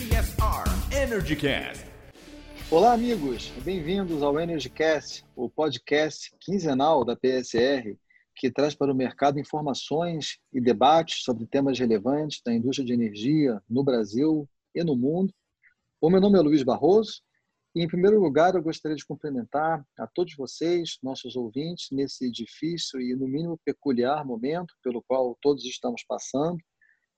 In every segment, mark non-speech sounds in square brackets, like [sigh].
CSR EnergyCast. Olá, amigos. Bem-vindos ao EnergyCast, o podcast quinzenal da PSR, que traz para o mercado informações e debates sobre temas relevantes da indústria de energia no Brasil e no mundo. O meu nome é Luiz Barroso e, em primeiro lugar, eu gostaria de cumprimentar a todos vocês, nossos ouvintes, nesse difícil e, no mínimo, peculiar momento pelo qual todos estamos passando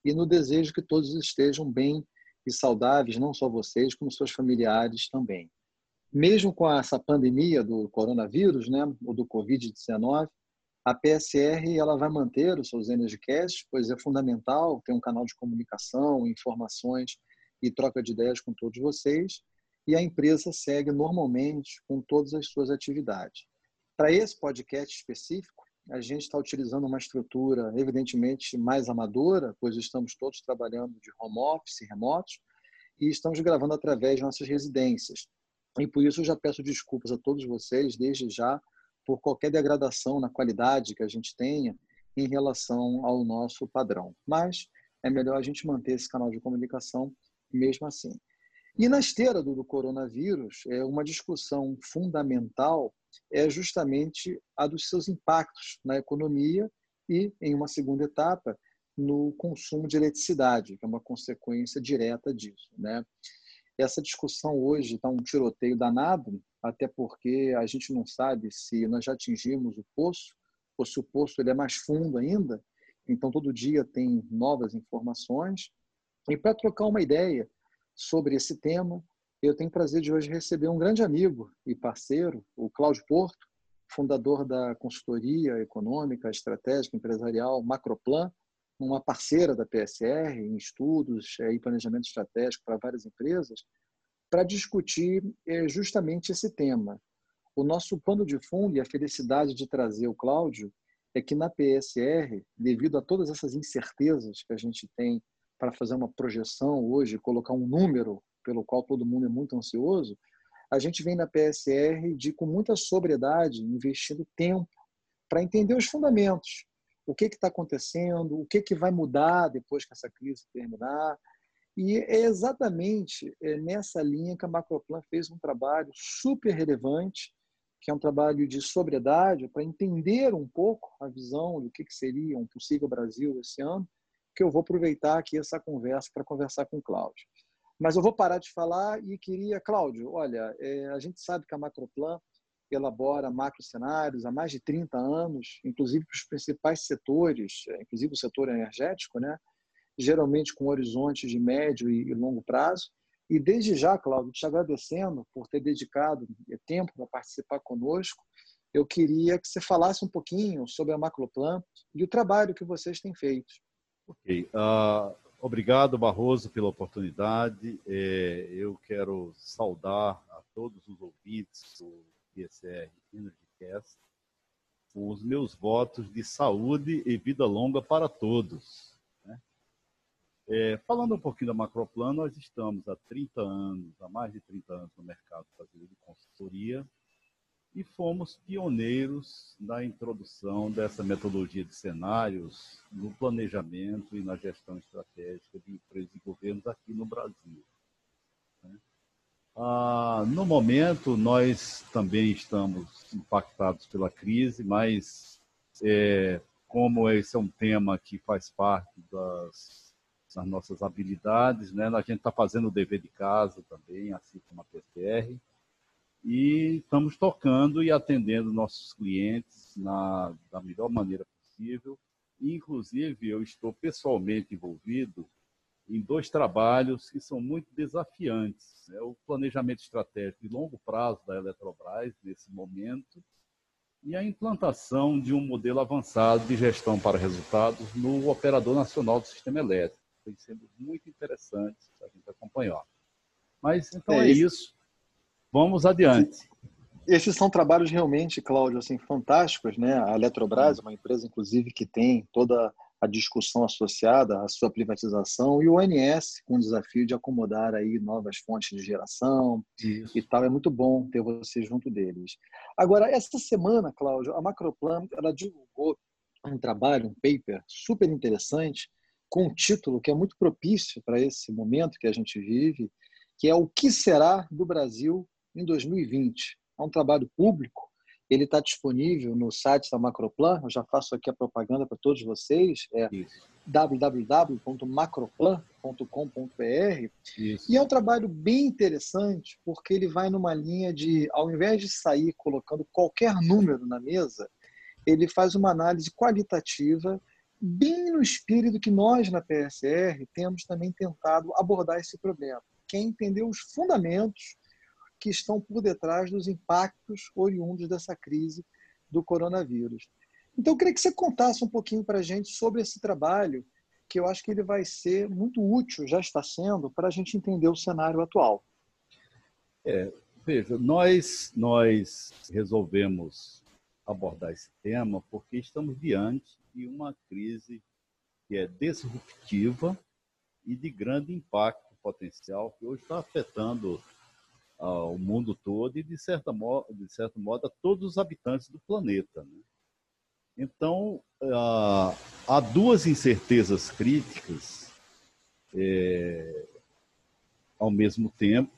e no desejo que todos estejam bem e saudáveis, não só vocês, como seus familiares também. Mesmo com essa pandemia do coronavírus, né, ou do Covid-19, a PSR ela vai manter os seus Energycasts, pois é fundamental ter um canal de comunicação, informações e troca de ideias com todos vocês e a empresa segue normalmente com todas as suas atividades. Para esse podcast específico, a gente está utilizando uma estrutura evidentemente mais amadora, pois estamos todos trabalhando de home office, remotos, e estamos gravando através de nossas residências. E por isso eu já peço desculpas a todos vocês, desde já, por qualquer degradação na qualidade que a gente tenha em relação ao nosso padrão. Mas é melhor a gente manter esse canal de comunicação mesmo assim. E na esteira do, do coronavírus, é uma discussão fundamental é justamente a dos seus impactos na economia e, em uma segunda etapa, no consumo de eletricidade, que é uma consequência direta disso. Né? Essa discussão hoje está um tiroteio danado, até porque a gente não sabe se nós já atingimos o poço ou se o poço ele é mais fundo ainda. Então, todo dia tem novas informações. E para trocar uma ideia sobre esse tema. Eu tenho o prazer de hoje receber um grande amigo e parceiro, o Cláudio Porto, fundador da consultoria econômica, estratégica, empresarial Macroplan, uma parceira da PSR em estudos e planejamento estratégico para várias empresas, para discutir eh, justamente esse tema. O nosso pano de fundo e a felicidade de trazer o Cláudio é que na PSR, devido a todas essas incertezas que a gente tem para fazer uma projeção hoje, colocar um número pelo qual todo mundo é muito ansioso, a gente vem na PSR de, com muita sobriedade, investindo tempo para entender os fundamentos. O que está acontecendo, o que, que vai mudar depois que essa crise terminar. E é exatamente é, nessa linha que a Macroplan fez um trabalho super relevante, que é um trabalho de sobriedade, para entender um pouco a visão do que, que seria um possível Brasil esse ano, que eu vou aproveitar aqui essa conversa para conversar com o Cláudio. Mas eu vou parar de falar e queria, Cláudio, olha, é, a gente sabe que a Macroplan elabora macro cenários há mais de 30 anos, inclusive para os principais setores, é, inclusive o setor energético, né? geralmente com horizontes de médio e longo prazo. E desde já, Cláudio, te agradecendo por ter dedicado tempo para participar conosco, eu queria que você falasse um pouquinho sobre a Macroplan e o trabalho que vocês têm feito. Ok. Uh, obrigado, Barroso, pela oportunidade. É, eu quero saudar a todos os ouvintes do PSR Energycast os meus votos de saúde e vida longa para todos. Né? É, falando um pouquinho da Macroplan, nós estamos há 30 anos, há mais de 30 anos no mercado brasileiro de consultoria, e fomos pioneiros na introdução dessa metodologia de cenários no planejamento e na gestão estratégica de empresas e governos aqui no Brasil. Né? Ah, no momento, nós também estamos impactados pela crise, mas é, como esse é um tema que faz parte das, das nossas habilidades, né? a gente está fazendo o dever de casa também, assim como a PCR, e estamos tocando e atendendo nossos clientes na, da melhor maneira possível. Inclusive, eu estou pessoalmente envolvido em dois trabalhos que são muito desafiantes. É o planejamento estratégico de longo prazo da Eletrobras, nesse momento, e a implantação de um modelo avançado de gestão para resultados no Operador Nacional do Sistema Elétrico. Tem sendo muito interessante a gente acompanhar. Mas, então, é, é isso. Vamos adiante. Esses são trabalhos realmente, Cláudio, assim, fantásticos, né? A Eletrobras uma empresa, inclusive, que tem toda a discussão associada à sua privatização e o ONS com o desafio de acomodar aí novas fontes de geração Isso. e tal. É muito bom ter você junto deles. Agora, essa semana, Cláudio, a Macroplan ela divulgou um trabalho, um paper super interessante com um título que é muito propício para esse momento que a gente vive, que é O que será do Brasil em 2020. É um trabalho público, ele está disponível no site da Macroplan, eu já faço aqui a propaganda para todos vocês, é www.macroplan.com.br. E é um trabalho bem interessante, porque ele vai numa linha de, ao invés de sair colocando qualquer número na mesa, ele faz uma análise qualitativa bem no espírito que nós na PSR temos também tentado abordar esse problema, que é entender os fundamentos que estão por detrás dos impactos oriundos dessa crise do coronavírus. Então, eu queria que você contasse um pouquinho para a gente sobre esse trabalho, que eu acho que ele vai ser muito útil, já está sendo, para a gente entender o cenário atual. É, veja, nós, nós resolvemos abordar esse tema porque estamos diante de uma crise que é disruptiva e de grande impacto potencial, que hoje está afetando ao mundo todo e, de, certa modo, de certo modo, a todos os habitantes do planeta. Né? Então, há duas incertezas críticas é, ao mesmo tempo,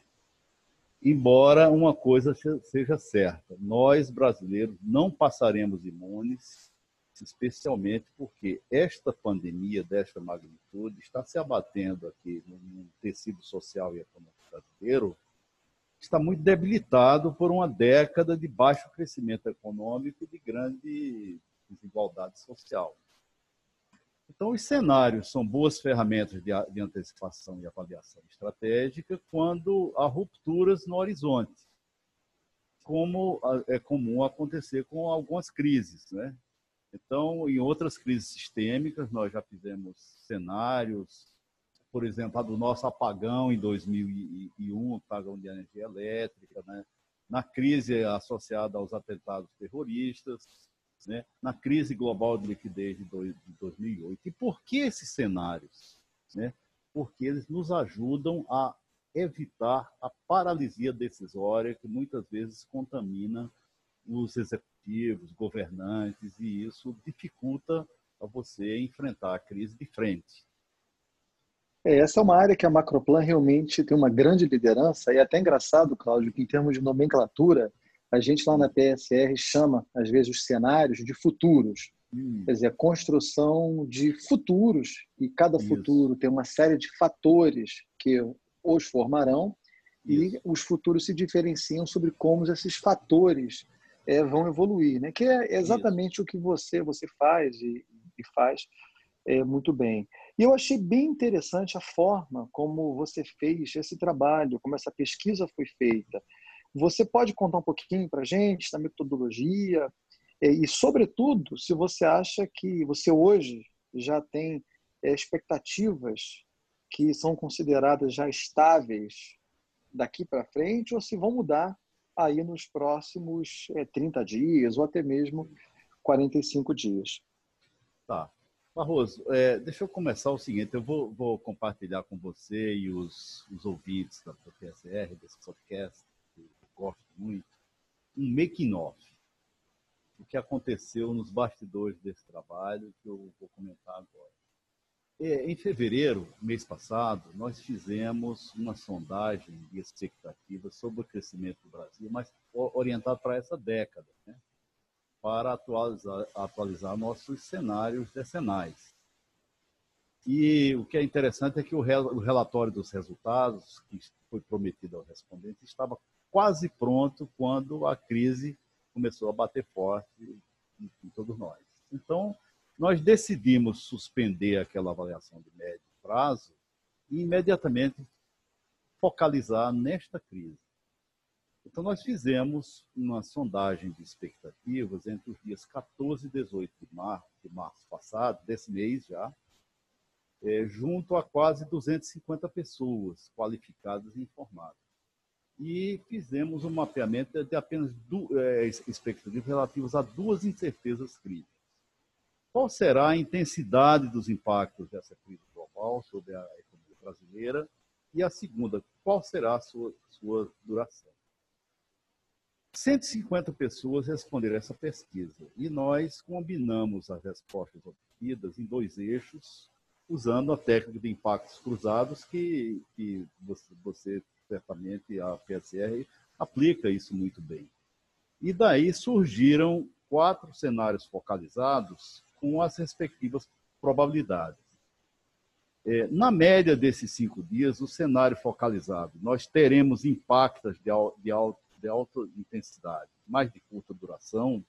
embora uma coisa seja certa: nós, brasileiros, não passaremos imunes, especialmente porque esta pandemia desta magnitude está se abatendo aqui no tecido social e econômico brasileiro está muito debilitado por uma década de baixo crescimento econômico e de grande desigualdade social. Então, os cenários são boas ferramentas de, antecipação e avaliação estratégica quando há rupturas no horizonte, como é comum acontecer com algumas crises. Né? Então, em outras crises sistêmicas, nós já fizemos cenários por exemplo, a do nosso apagão em 2001, apagão de energia elétrica, né? na crise associada aos atentados terroristas, né? na crise global de liquidez de 2008. E por que esses cenários? Né? Porque eles nos ajudam a evitar a paralisia decisória que muitas vezes contamina os executivos, governantes, e isso dificulta a você enfrentar a crise de frente. É, essa é uma área que a Macroplan realmente tem uma grande liderança e é até engraçado, Cláudio, que em termos de nomenclatura, a gente lá na PSR chama, às vezes, os cenários de futuros. Hum. Quer dizer, a construção de futuros e cada Isso. futuro tem uma série de fatores que os formarão Isso. e os futuros se diferenciam sobre como esses fatores é, vão evoluir, né? Que é exatamente Isso. o que você você faz e, e faz é, muito bem. E eu achei bem interessante a forma como você fez esse trabalho, como essa pesquisa foi feita. Você pode contar um pouquinho para a gente da metodologia é, e, sobretudo, se você acha que você hoje já tem é, expectativas que são consideradas já estáveis daqui para frente ou se vão mudar aí nos próximos 30 é, dias ou até mesmo 45 dias. Tá. Barroso, é, deixa eu começar o seguinte, eu vou, vou compartilhar com você e os, os ouvintes da PSR, desse podcast, que eu gosto muito, um making-off, o que aconteceu nos bastidores desse trabalho, que eu vou comentar agora. É, em fevereiro, mês passado, nós fizemos uma sondagem de expectativas sobre o crescimento do Brasil, mas orientado para essa década, né? Para atualizar, atualizar nossos cenários decenais. E o que é interessante é que o relatório dos resultados, que foi prometido ao respondente, estava quase pronto quando a crise começou a bater forte em todos nós. Então, nós decidimos suspender aquela avaliação de médio prazo e imediatamente focalizar nesta crise. Então, nós fizemos uma sondagem de expectativas entre os dias 14 e 18 de março, de março passado, desse mês já, é, junto a quase 250 pessoas qualificadas e informadas. E fizemos um mapeamento de apenas é, expectativas relativas a duas incertezas críticas. Qual será a intensidade dos impactos dessa crise global sobre a economia brasileira? E a segunda, qual será a sua, sua duração? 150 pessoas responderam essa pesquisa e nós combinamos as respostas obtidas em dois eixos usando a técnica de impactos cruzados que, que você, você certamente, a PSR, aplica isso muito bem. E daí surgiram quatro cenários focalizados com as respectivas probabilidades. É, na média desses cinco dias, o cenário focalizado, nós teremos impactos de, de, de alta intensidade, mais de curta duração,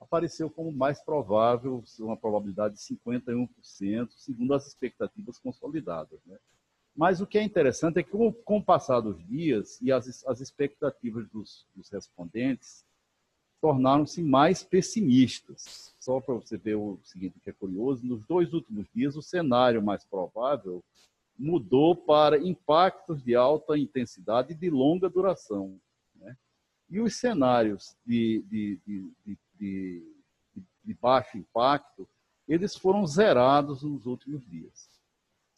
apareceu como mais provável, uma probabilidade de 51%, segundo as expectativas consolidadas. Né? Mas o que é interessante é que, com, com o passar dos dias e as, as expectativas dos, dos respondentes tornaram-se mais pessimistas. Só para você ver o seguinte, que é curioso, nos dois últimos dias, o cenário mais provável mudou para impactos de alta intensidade e de longa duração. E os cenários de, de, de, de, de baixo impacto, eles foram zerados nos últimos dias.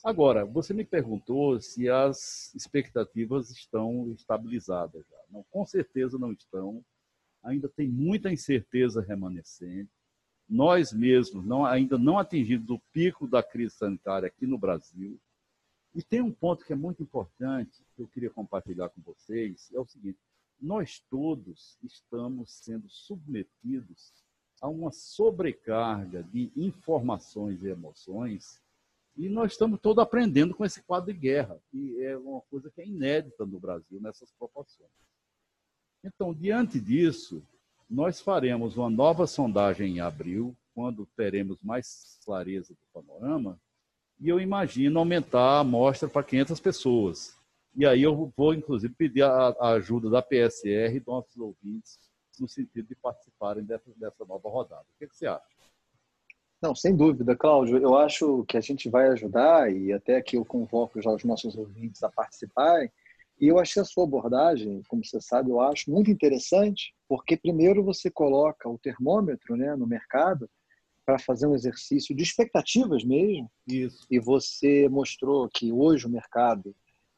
Agora, você me perguntou se as expectativas estão estabilizadas já. Não, com certeza não estão. Ainda tem muita incerteza remanescente. Nós mesmos não, ainda não atingimos o pico da crise sanitária aqui no Brasil. E tem um ponto que é muito importante que eu queria compartilhar com vocês, é o seguinte: nós todos estamos sendo submetidos a uma sobrecarga de informações e emoções e nós estamos todos aprendendo com esse quadro de guerra, que é uma coisa que é inédita no Brasil nessas proporções. Então, diante disso, nós faremos uma nova sondagem em abril, quando teremos mais clareza do panorama, e eu imagino aumentar a amostra para 500 pessoas. E aí eu vou, inclusive, pedir a, a ajuda da PSR e dos nossos ouvintes no sentido de participarem dessa, dessa nova rodada. O que, que você acha? Não, sem dúvida, Cláudio. Eu acho que a gente vai ajudar e até aqui eu convoco já os nossos ouvintes a participarem. E eu achei a sua abordagem, como você sabe, eu acho muito interessante, porque primeiro você coloca o termômetro né, no mercado para fazer um exercício de expectativas mesmo. Isso. E você mostrou que hoje o mercado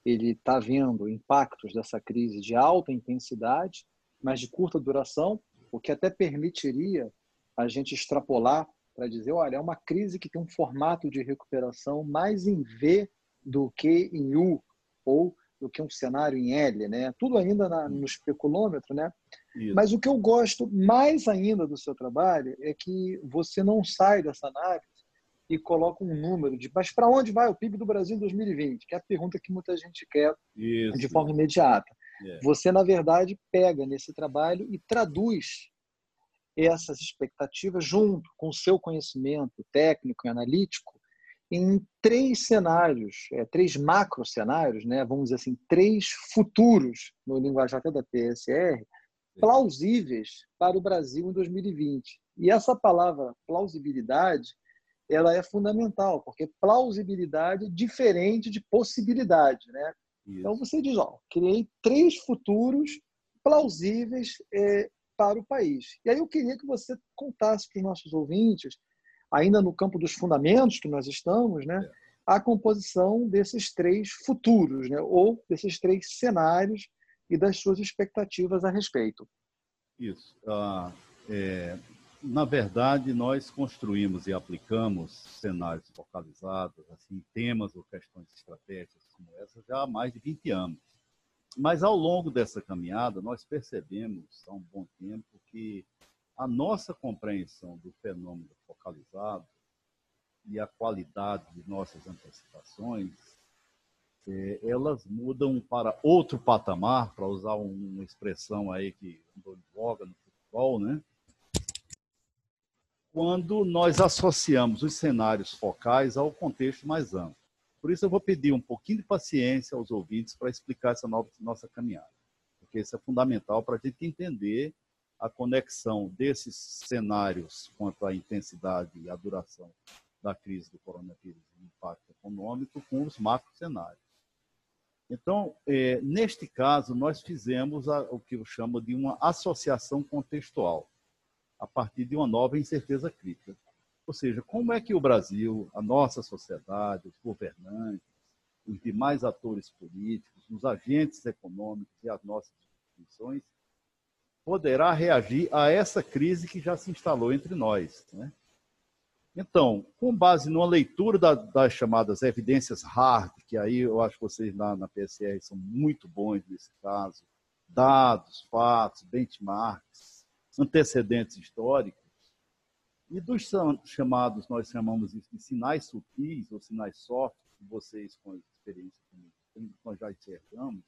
ele está vendo impactos dessa crise de alta intensidade, mas de curta duração, o que até permitiria a gente extrapolar para dizer, olha, é uma crise que tem um formato de recuperação mais em V do que em U, ou do que um cenário em L, né? Tudo ainda na, no especulômetro, né? Isso. Mas o que eu gosto mais ainda do seu trabalho é que você não sai dessa análise e coloca um número de, mas para onde vai o PIB do Brasil em 2020? Que é a pergunta que muita gente quer Isso. de forma imediata. É. Você, na verdade, pega nesse trabalho e traduz essas expectativas junto com o seu conhecimento técnico e analítico em três cenários, é, três macro cenários, né, vamos dizer assim, três futuros no linguajar da PSR, plausíveis para o Brasil em 2020. E essa palavra plausibilidade, ela é fundamental, porque plausibilidade é diferente de possibilidade, né? Então você diz, ó, criei três futuros plausíveis é, para o país. E aí eu queria que você contasse para os nossos ouvintes, ainda no campo dos fundamentos que nós estamos, né, é. a composição desses três futuros, né, ou desses três cenários e das suas expectativas a respeito. Isso. Ah, é, na verdade, nós construímos e aplicamos cenários focalizados, assim, temas ou questões estratégicas como essa já há mais de 20 anos. Mas ao longo dessa caminhada, nós percebemos há um bom tempo que a nossa compreensão do fenômeno focalizado e a qualidade de nossas antecipações, é, elas mudam para outro patamar, para usar uma expressão aí que andou em voga no futebol, né? Quando nós associamos os cenários focais ao contexto mais amplo. Por isso, eu vou pedir um pouquinho de paciência aos ouvintes para explicar essa nova, nossa caminhada, porque isso é fundamental para a gente entender a conexão desses cenários quanto à intensidade e à duração da crise do coronavírus e impacto econômico com os macro cenários. Então, é, neste caso, nós fizemos a, o que eu chamo de uma associação contextual, a partir de uma nova incerteza crítica. Ou seja, como é que o Brasil, a nossa sociedade, os governantes, os demais atores políticos, os agentes econômicos e as nossas instituições poderá reagir a essa crise que já se instalou entre nós. Né? Então, com base numa leitura da, das chamadas evidências hard, que aí eu acho que vocês lá na PSR são muito bons nesse caso, dados, fatos, benchmarks, antecedentes históricos, e dos chamados, nós chamamos isso de sinais sutis ou sinais soft, que vocês com experiência comigo, nós já enxergamos,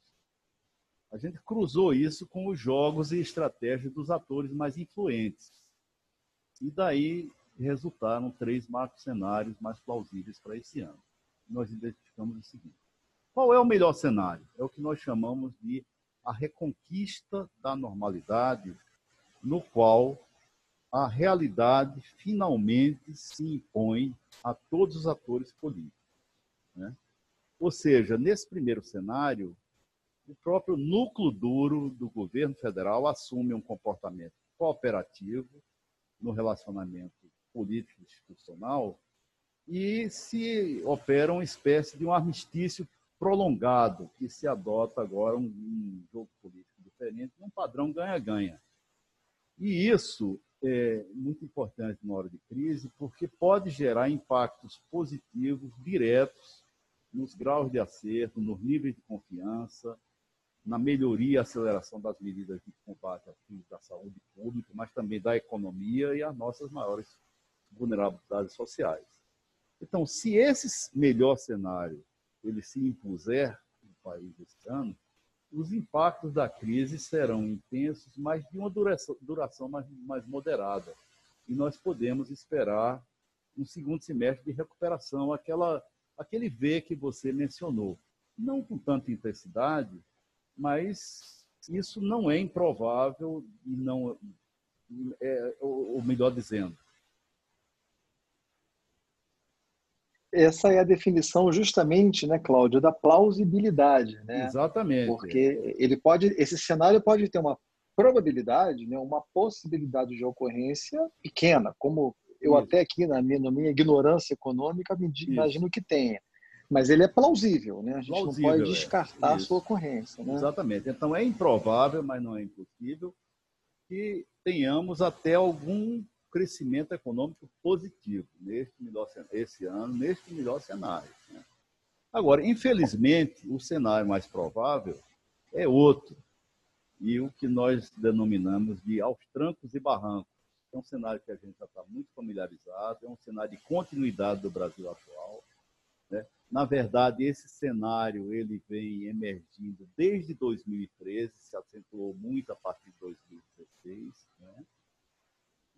a gente cruzou isso com os jogos e estratégias dos atores mais influentes. E daí resultaram três macro cenários mais plausíveis para esse ano. Nós identificamos o seguinte: qual é o melhor cenário? É o que nós chamamos de a reconquista da normalidade, no qual a realidade finalmente se impõe a todos os atores políticos. Né? Ou seja, nesse primeiro cenário, o próprio núcleo duro do governo federal assume um comportamento cooperativo no relacionamento político institucional e se opera uma espécie de um armistício prolongado que se adota agora um, um jogo político diferente, um padrão ganha-ganha. E isso é muito importante na hora de crise, porque pode gerar impactos positivos diretos nos graus de acerto, nos níveis de confiança, na melhoria e aceleração das medidas de combate à crise da saúde pública, mas também da economia e as nossas maiores vulnerabilidades sociais. Então, se esse melhor cenário ele se impuser no país esse ano, os impactos da crise serão intensos, mas de uma duração, duração mais, mais moderada. E nós podemos esperar um segundo semestre de recuperação, aquela, aquele V que você mencionou. Não com tanta intensidade, mas isso não é improvável não é, ou melhor dizendo, essa é a definição justamente, né, Cláudio, da plausibilidade, né? Exatamente. Porque ele pode, esse cenário pode ter uma probabilidade, né, uma possibilidade de ocorrência pequena, como eu Isso. até aqui na minha, na minha ignorância econômica me imagino que tenha. Mas ele é plausível, né? A gente plausível, não pode é. descartar é. a sua ocorrência. Né? Exatamente. Então é improvável, mas não é impossível que tenhamos até algum crescimento econômico positivo neste melhor, esse ano, neste melhor cenário. Né? Agora, infelizmente, o cenário mais provável é outro, e o que nós denominamos de aos trancos e barrancos. É um cenário que a gente já está muito familiarizado, é um cenário de continuidade do Brasil atual. Né? Na verdade, esse cenário ele vem emergindo desde 2013, se acentuou muito a partir de 2016. Né?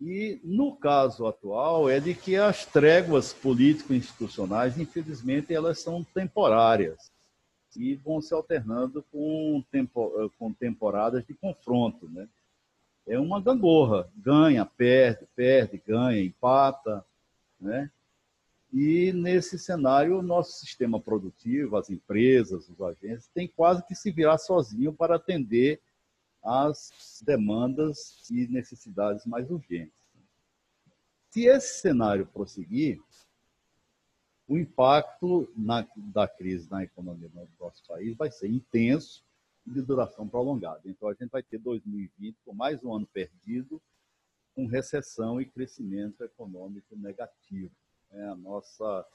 E, no caso atual, é de que as tréguas político-institucionais, infelizmente, elas são temporárias e vão se alternando com, tempo, com temporadas de confronto. Né? É uma gangorra, ganha, perde, perde, ganha, empata. Né? E, nesse cenário, o nosso sistema produtivo, as empresas, os agentes, têm quase que se virar sozinho para atender as demandas e necessidades mais urgentes. Se esse cenário prosseguir, o impacto na, da crise na economia do nosso país vai ser intenso e de duração prolongada. Então, a gente vai ter 2020 com mais um ano perdido, com recessão e crescimento econômico negativo. É a nossa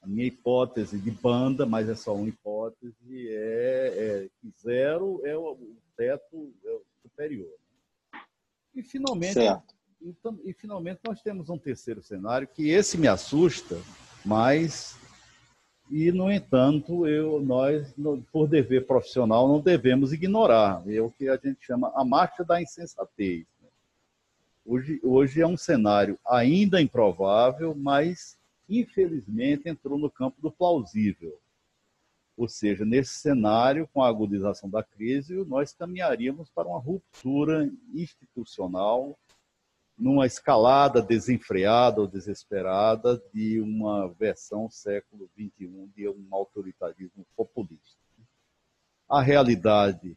a minha hipótese de banda, mas é só uma hipótese, é, é que zero é o teto é superior. Né? E finalmente, certo. Então, e finalmente nós temos um terceiro cenário que esse me assusta, mas e no entanto eu nós por dever profissional não devemos ignorar é o que a gente chama a marcha da insensatez né? hoje hoje é um cenário ainda improvável mas infelizmente, entrou no campo do plausível. Ou seja, nesse cenário, com a agudização da crise, nós caminharíamos para uma ruptura institucional, numa escalada desenfreada ou desesperada de uma versão século XXI de um autoritarismo populista. A realidade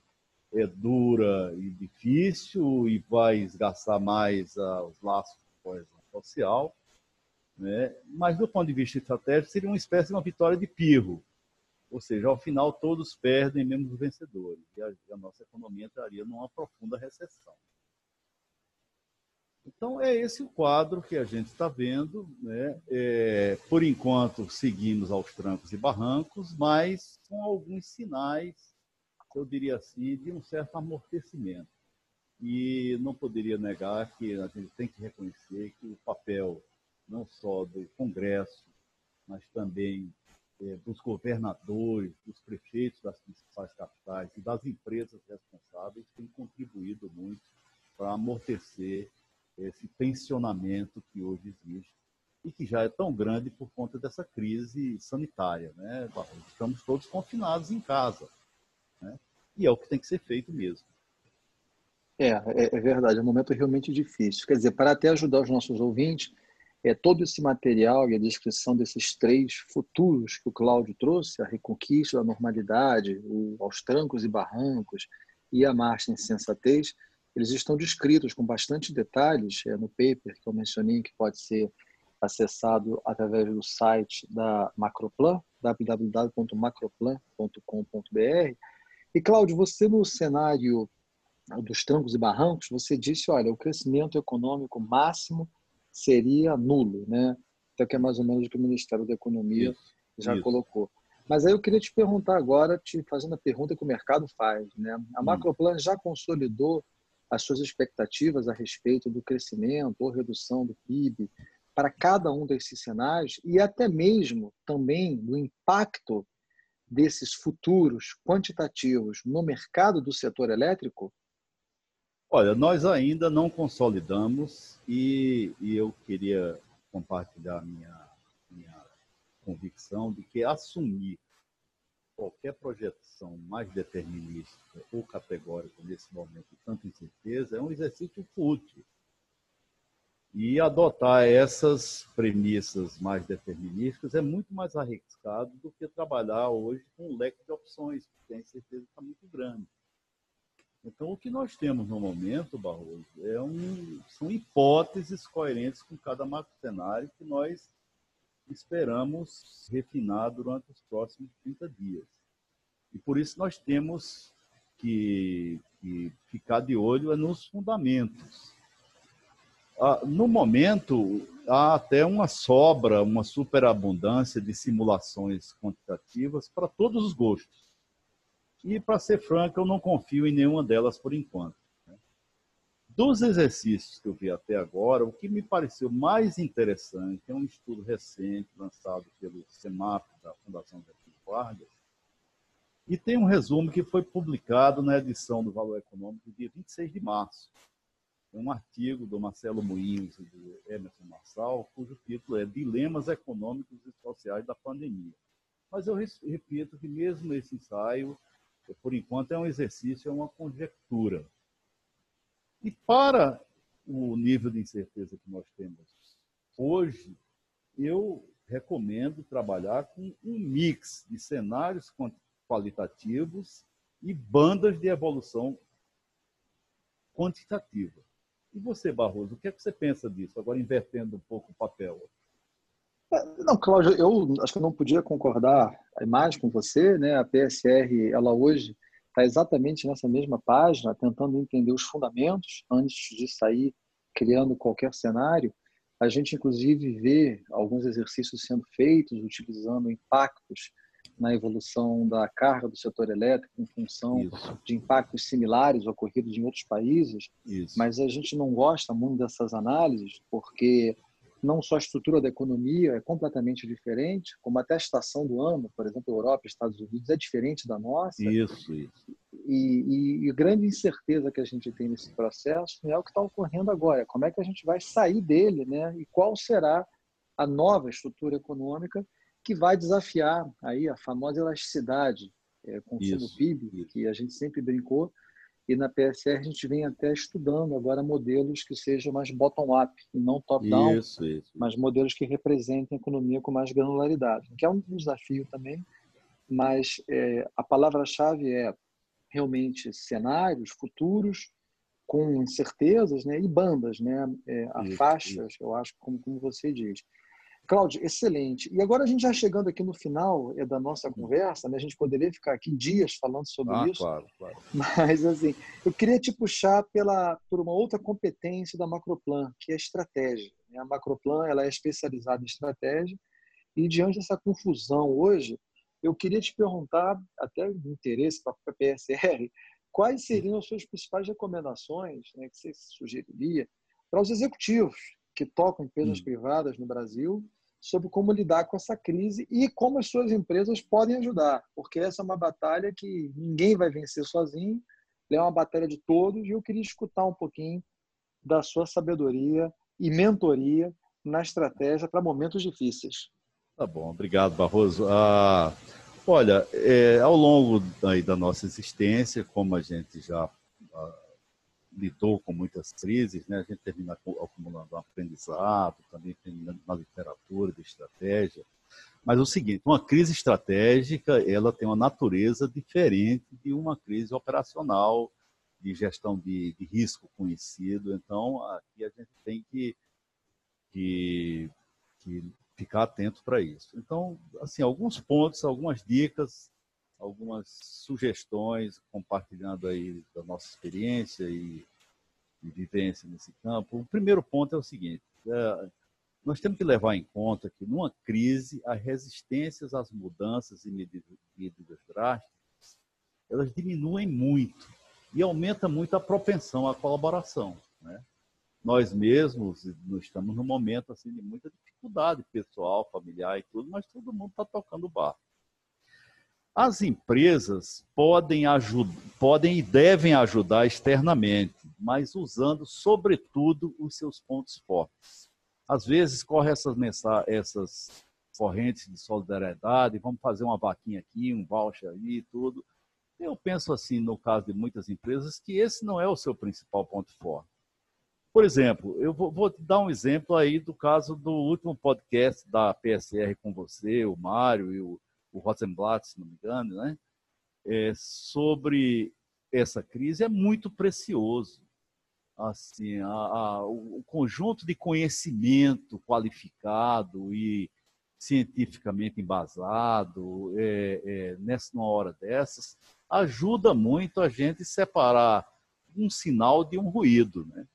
é dura e difícil e vai esgaçar mais os laços de coesão social, né? Mas, do ponto de vista estratégico, seria uma espécie de uma vitória de pirro. Ou seja, ao final todos perdem, mesmo os vencedores. E a, a nossa economia entraria numa profunda recessão. Então, é esse o quadro que a gente está vendo. Né? É, por enquanto, seguimos aos trancos e barrancos, mas com alguns sinais, eu diria assim, de um certo amortecimento. E não poderia negar que a gente tem que reconhecer que o papel não só do Congresso, mas também é, dos governadores, dos prefeitos das principais capitais e das empresas responsáveis tem contribuído muito para amortecer esse tensionamento que hoje existe e que já é tão grande por conta dessa crise sanitária. Né? Estamos todos confinados em casa. Né? E é o que tem que ser feito mesmo. É, é, é verdade, é um momento realmente difícil. Quer dizer, para até ajudar os nossos ouvintes, é, todo esse material e a descrição desses três futuros que o Cláudio trouxe, a reconquista da normalidade, o, aos trancos e barrancos e a marcha em sensatez, eles estão descritos com bastante detalhes é, no paper que eu mencionei, que pode ser acessado através do site da Macroplan, www.macroplan.com.br. E, Cláudio, você no cenário dos trancos e barrancos, você disse, olha, o crescimento econômico máximo seria nulo, né? Então, que é mais ou menos o que o Ministério da Economia isso, já isso. colocou. Mas aí eu queria te perguntar agora, te fazendo a pergunta que o mercado faz, né? A hum. Macroplan já consolidou as suas expectativas a respeito do crescimento ou redução do PIB para cada um desses cenários e até mesmo também do impacto desses futuros quantitativos no mercado do setor elétrico? Olha, nós ainda não consolidamos e, e eu queria compartilhar minha, minha convicção de que assumir qualquer projeção mais determinística ou categórica nesse momento de tanta incerteza é um exercício fútil. E adotar essas premissas mais determinísticas é muito mais arriscado do que trabalhar hoje com um leque de opções, que tem certeza está muito grande. Então, o que nós temos no momento, Barroso, é um, são hipóteses coerentes com cada cenário que nós esperamos refinar durante os próximos 30 dias. E por isso nós temos que, que ficar de olho nos fundamentos. Ah, no momento, há até uma sobra, uma superabundância de simulações quantitativas para todos os gostos. E, para ser franco, eu não confio em nenhuma delas por enquanto. Né? Dos exercícios que eu vi até agora, o que me pareceu mais interessante é um estudo recente lançado pelo CEMAP, da Fundação Getúlio Vargas, e tem um resumo que foi publicado na edição do Valor Econômico, dia 26 de março. É um artigo do Marcelo Moinhos e do Emerson Marçal, cujo título é Dilemas Econômicos e Sociais da Pandemia. Mas eu repito que mesmo esse ensaio por enquanto, é um exercício, é uma conjectura. E para o nível de incerteza que nós temos hoje, eu recomendo trabalhar com um mix de cenários qualitativos e bandas de evolução quantitativa. E você, Barroso, o que é que você pensa disso? Agora invertendo um pouco o papel. Não, Cláudio, eu acho que eu não podia concordar mais com você, né? A PSR, ela hoje está exatamente nessa mesma página, tentando entender os fundamentos antes de sair criando qualquer cenário. A gente, inclusive, vê alguns exercícios sendo feitos utilizando impactos na evolução da carga do setor elétrico em função Isso. de impactos similares ocorridos em outros países, Isso. mas a gente não gosta muito dessas análises porque não só a estrutura da economia é completamente diferente, como até a estação do ano, por exemplo, Europa e Estados Unidos, é diferente da nossa. Isso, isso. E, e, e a grande incerteza que a gente tem nesse processo é o que está ocorrendo agora. Como é que a gente vai sair dele, né? E qual será a nova estrutura econômica que vai desafiar aí a famosa elasticidade, é, consumo isso, PIB, isso. que a gente sempre brincou, e na PSR a gente vem até estudando agora modelos que sejam mais bottom-up e não top-down, mas modelos que representem a economia com mais granularidade, que é um desafio também, mas é, a palavra-chave é realmente cenários futuros com incertezas né, e bandas, né, é, a isso, faixas, isso. eu acho, como, como você diz. Cláudio, excelente. E agora a gente já chegando aqui no final é, da nossa conversa, né? a gente poderia ficar aqui dias falando sobre ah, isso. Claro, claro. [laughs] Mas assim, eu queria te puxar pela por uma outra competência da Macroplan, que é estratégia. Né? A Macroplan ela é especializada em estratégia e diante dessa confusão hoje, eu queria te perguntar, até de interesse para a PSR, quais seriam as suas principais recomendações né, que você sugeriria para os executivos que tocam empresas hum. privadas no Brasil sobre como lidar com essa crise e como as suas empresas podem ajudar, porque essa é uma batalha que ninguém vai vencer sozinho, é uma batalha de todos e eu queria escutar um pouquinho da sua sabedoria e mentoria na estratégia para momentos difíceis. Tá bom, obrigado, Barroso. Ah, olha, é, ao longo da nossa existência, como a gente já ah, lidou com muitas crises, né? a gente termina acumulando um aprendizado, também terminando na literatura de estratégia. Mas é o seguinte, uma crise estratégica, ela tem uma natureza diferente de uma crise operacional, de gestão de, de risco conhecido. Então, aqui a gente tem que, que, que ficar atento para isso. Então, assim, alguns pontos, algumas dicas algumas sugestões, compartilhando aí da nossa experiência e, e vivência nesse campo. O primeiro ponto é o seguinte: é, nós temos que levar em conta que numa crise as resistências às mudanças e medidas, drásticas elas diminuem muito e aumenta muito a propensão à colaboração, né? Nós mesmos nós estamos num momento assim de muita dificuldade pessoal, familiar e tudo, mas todo mundo está tocando o barco. As empresas podem, ajudar, podem e devem ajudar externamente, mas usando, sobretudo, os seus pontos fortes. Às vezes, corre essas, essas correntes de solidariedade, vamos fazer uma vaquinha aqui, um voucher ali e tudo. Eu penso assim, no caso de muitas empresas, que esse não é o seu principal ponto forte. Por exemplo, eu vou, vou dar um exemplo aí do caso do último podcast da PSR com você, o Mário e o, o Rosenblatt, se não me engano, né? É, sobre essa crise é muito precioso. Assim, a, a, o conjunto de conhecimento qualificado e cientificamente embasado é, é, nessa numa hora dessas ajuda muito a gente separar um sinal de um ruído, né?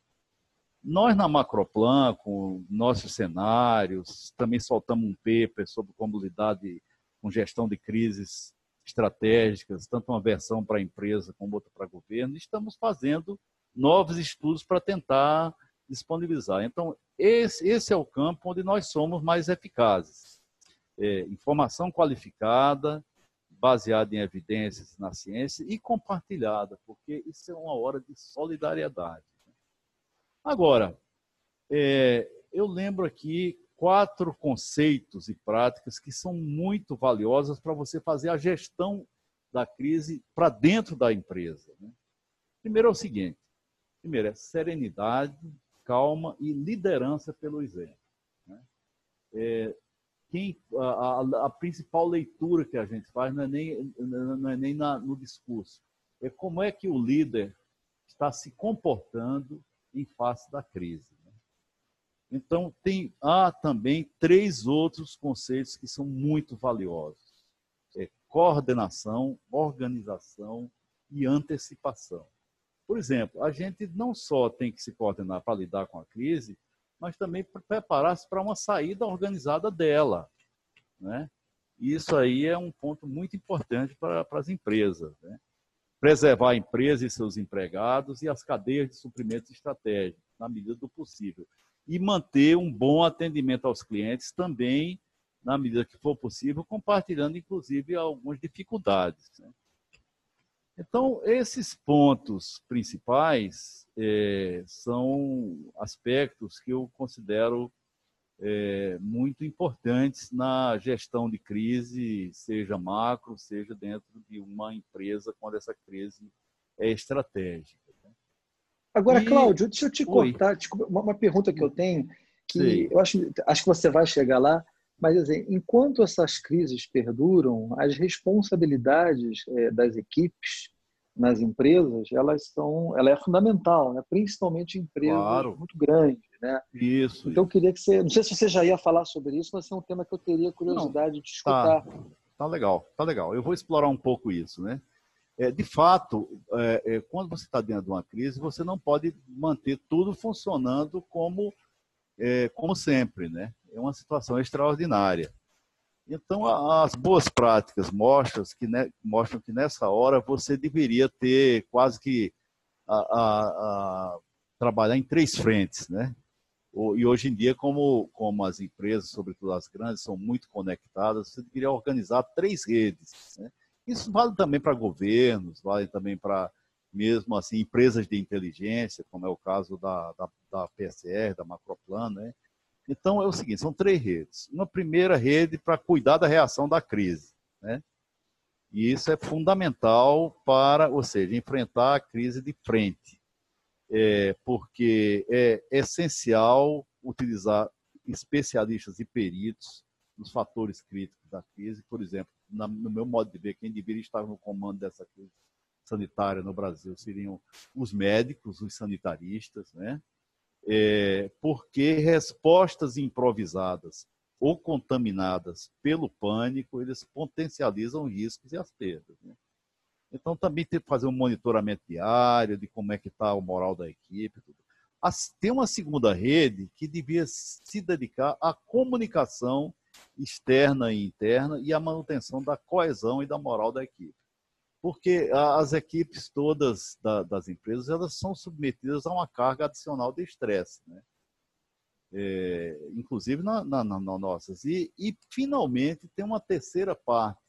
Nós na Macroplan, com nossos cenários, também soltamos um paper sobre como lidar de com gestão de crises estratégicas, tanto uma versão para a empresa como outra para o governo, estamos fazendo novos estudos para tentar disponibilizar. Então, esse, esse é o campo onde nós somos mais eficazes. É, informação qualificada, baseada em evidências na ciência e compartilhada, porque isso é uma hora de solidariedade. Agora, é, eu lembro aqui quatro conceitos e práticas que são muito valiosas para você fazer a gestão da crise para dentro da empresa. Né? Primeiro é o seguinte: primeiro é serenidade, calma e liderança pelo exemplo. Né? É, quem, a, a, a, principal leitura que a gente faz não é nem, não é nem na, no discurso, é como é que o líder está se comportando em face da crise. Então, tem, há também três outros conceitos que são muito valiosos: é coordenação, organização e antecipação. Por exemplo, a gente não só tem que se coordenar para lidar com a crise, mas também preparar-se para uma saída organizada dela. Né? Isso aí é um ponto muito importante para, para as empresas. Né? Preservar a empresa e seus empregados e as cadeias de suprimentos estratégicos, na medida do possível e manter um bom atendimento aos clientes também, na medida que for possível, compartilhando inclusive algumas dificuldades. Né? Então, esses pontos principais é, são aspectos que eu considero é, muito importantes na gestão de crise, seja macro, seja dentro de uma empresa, quando essa crise é estratégica. Agora, e... Cláudio, deixa eu te cortar. Uma, uma, pergunta que eu tenho, que Sim. eu acho, acho que você vai chegar lá, mas assim, enquanto essas crises perduram, as responsabilidades é, das equipes nas empresas, elas são, ela é fundamental, né? principalmente em empresas claro. muito grandes. né? Isso. Então eu queria que você, não sei se você já ia falar sobre isso, mas é um tema que eu teria curiosidade não, de escutar. Tá, tá legal, tá legal. Eu vou explorar um pouco isso, né? É, de fato, é, é, quando você está dentro de uma crise, você não pode manter tudo funcionando como, é, como sempre, né? É uma situação extraordinária. Então, as boas práticas mostram que, né, mostram que nessa hora você deveria ter quase que a, a, a trabalhar em três frentes, né? E hoje em dia, como, como as empresas, sobretudo as grandes, são muito conectadas, você deveria organizar três redes. Né? Isso vale também para governos, vale também para mesmo assim empresas de inteligência, como é o caso da, da, da PSR, da Macroplan, né? Então é o seguinte, são três redes. Uma primeira rede para cuidar da reação da crise, né? E isso é fundamental para, ou seja, enfrentar a crise de frente, é, porque é essencial utilizar especialistas e peritos nos fatores críticos da crise. Por exemplo, na, no meu modo de ver, quem deveria estar no comando dessa crise sanitária no Brasil seriam os médicos, os sanitaristas, né? É, porque respostas improvisadas ou contaminadas pelo pânico, eles potencializam riscos e as perdas. Né? Então, também tem que fazer um monitoramento diário de como é que está o moral da equipe. Tudo. As, tem uma segunda rede que devia se dedicar à comunicação externa e interna e à manutenção da coesão e da moral da equipe. Porque as equipes todas da, das empresas elas são submetidas a uma carga adicional de estresse, né? É, inclusive na, na, na, nossas. E, e, finalmente, tem uma terceira parte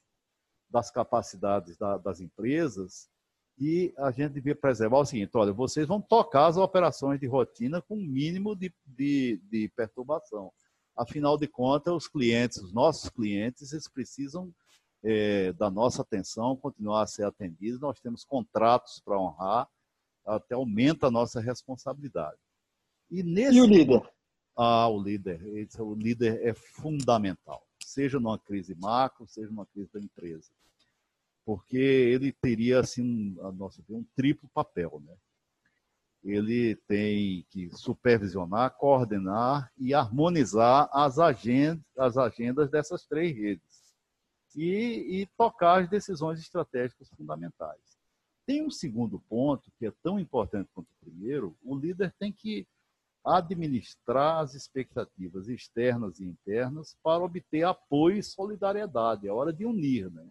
das capacidades da, das empresas e a gente devia preservar o seguinte: olha, vocês vão tocar as operações de rotina com o mínimo de, de, de perturbação. Afinal de contas, os clientes, os nossos clientes, eles precisam é, da nossa atenção, continuar a ser atendidos. Nós temos contratos para honrar, até aumenta a nossa responsabilidade. E, nesse... e o líder? Ah, o líder. O líder é fundamental, seja numa crise macro, seja numa crise da empresa. Porque ele teria, assim, a nossa, um triplo papel, né? Ele tem que supervisionar, coordenar e harmonizar as agendas, as agendas dessas três redes e, e tocar as decisões estratégicas fundamentais. Tem um segundo ponto que é tão importante quanto o primeiro: o líder tem que administrar as expectativas externas e internas para obter apoio e solidariedade. É hora de unir, né?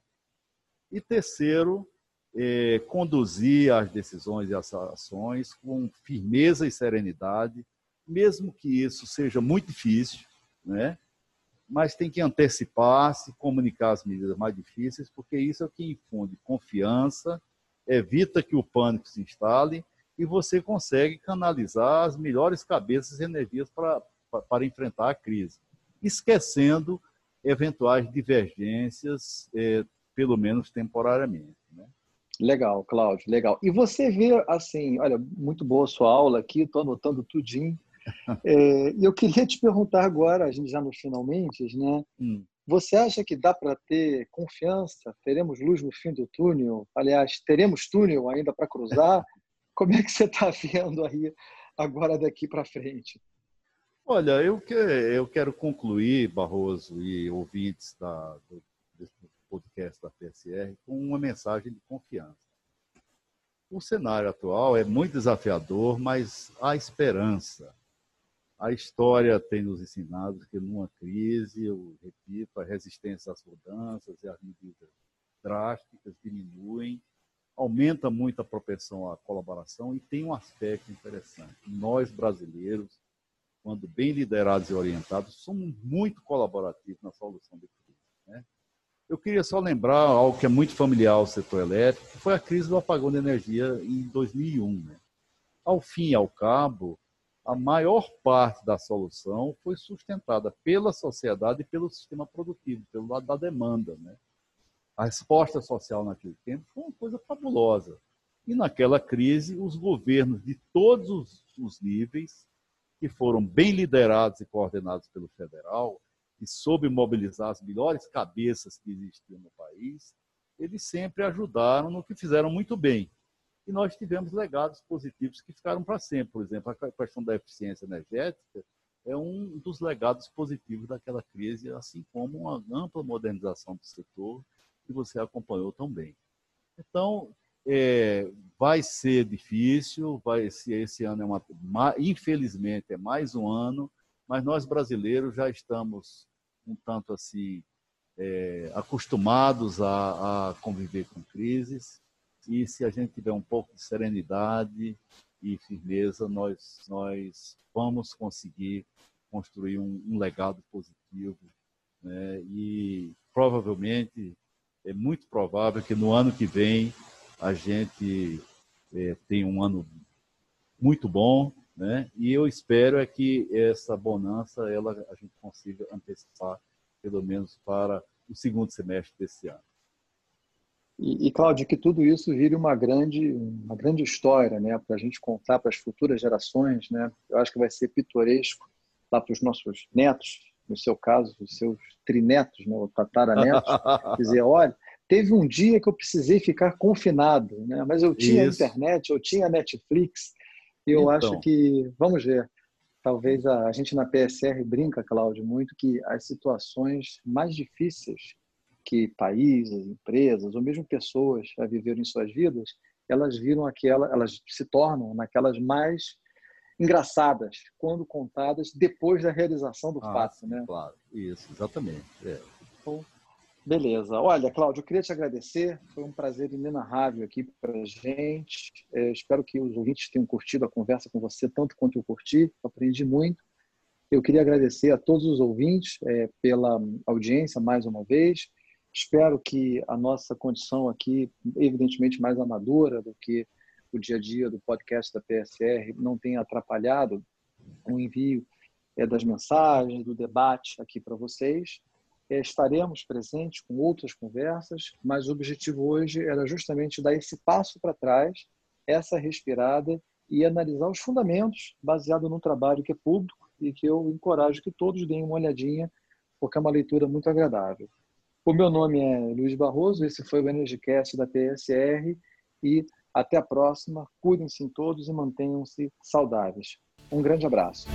E terceiro, é, conduzir as decisões e as ações com firmeza e serenidade, mesmo que isso seja muito difícil, né? mas tem que antecipar-se, comunicar as medidas mais difíceis, porque isso é o que infunde confiança, evita que o pânico se instale e você consegue canalizar as melhores cabeças e energias para, para enfrentar a crise, esquecendo eventuais divergências, é, pelo menos temporariamente. Legal, Cláudio, legal. E você vê, assim, olha, muito boa sua aula aqui, estou anotando tudinho. [laughs] É, e eu queria te perguntar agora, a gente já nos finalmente, né? Hum. Você acha que dá para ter confiança? Teremos luz no fim do túnel? Aliás, teremos túnel ainda para cruzar? [laughs] Como é que você está vendo aí agora daqui para frente? Olha, eu, que, eu quero concluir, Barroso e ouvintes da, do, podcast da PSR com uma mensagem de confiança. O cenário atual é muito desafiador, mas há esperança. A história tem nos ensinado que numa crise, eu repito, a resistência às mudanças e as medidas drásticas diminuem, aumenta muito a propensão à colaboração e tem um aspecto interessante. Nós, brasileiros, quando bem liderados e orientados, somos muito colaborativos na solução de crise. Né? Eu queria só lembrar algo que é muito familiar ao setor elétrico, que foi a crise do apagão de energia em 2001. Né? Ao fim e ao cabo, a maior parte da solução foi sustentada pela sociedade e pelo sistema produtivo, pelo lado da demanda. Né? A resposta social naquele tempo foi uma coisa fabulosa. E naquela crise, os governos de todos os, os níveis, que foram bem liderados e coordenados pelo federal, que soube mobilizar as melhores cabeças que existiam no país, eles sempre ajudaram no que fizeram muito bem, e nós tivemos legados positivos que ficaram para sempre. Por exemplo, a questão da eficiência energética é um dos legados positivos daquela crise, assim como uma ampla modernização do setor que você acompanhou tão bem. Então, é, vai ser difícil, vai esse ano é uma, infelizmente é mais um ano, mas nós brasileiros já estamos um tanto assim é, acostumados a, a conviver com crises e se a gente tiver um pouco de serenidade e firmeza, nós, nós vamos conseguir construir um, um legado positivo. Né? E provavelmente, é muito provável que no ano que vem a gente é, tenha um ano muito bom, né? E eu espero é que essa bonança ela a gente consiga antecipar pelo menos para o segundo semestre desse ano. E, e Cláudio, que tudo isso vire uma grande, uma grande história, né, para a gente contar para as futuras gerações, né? Eu acho que vai ser pitoresco lá para os nossos netos, no seu caso, os seus trinetos, né, ou tataranetos, [laughs] dizer, olha, teve um dia que eu precisei ficar confinado, né? Mas eu tinha isso. internet, eu tinha Netflix, eu então. acho que, vamos ver, talvez a, a gente na PSR brinca, Cláudio, muito que as situações mais difíceis que países, empresas ou mesmo pessoas já viveram em suas vidas, elas viram aquela, elas se tornam naquelas mais engraçadas quando contadas depois da realização do ah, fato, né? Claro, isso, exatamente. É. Então, beleza. Olha, Cláudio, eu queria te agradecer. Foi um prazer inenarrável aqui para a gente. É, espero que os ouvintes tenham curtido a conversa com você tanto quanto eu curti. Aprendi muito. Eu queria agradecer a todos os ouvintes é, pela audiência mais uma vez. Espero que a nossa condição aqui, evidentemente mais amadora do que o dia a dia do podcast da PSR, não tenha atrapalhado o envio é, das mensagens, do debate aqui para vocês. É, estaremos presentes com outras conversas, mas o objetivo hoje era justamente dar esse passo para trás, essa respirada e analisar os fundamentos baseado no trabalho que é público e que eu encorajo que todos deem uma olhadinha, porque é uma leitura muito agradável. O meu nome é Luiz Barroso, esse foi o Energicast da PSR e até a próxima. Cuidem-se todos e mantenham-se saudáveis. Um grande abraço.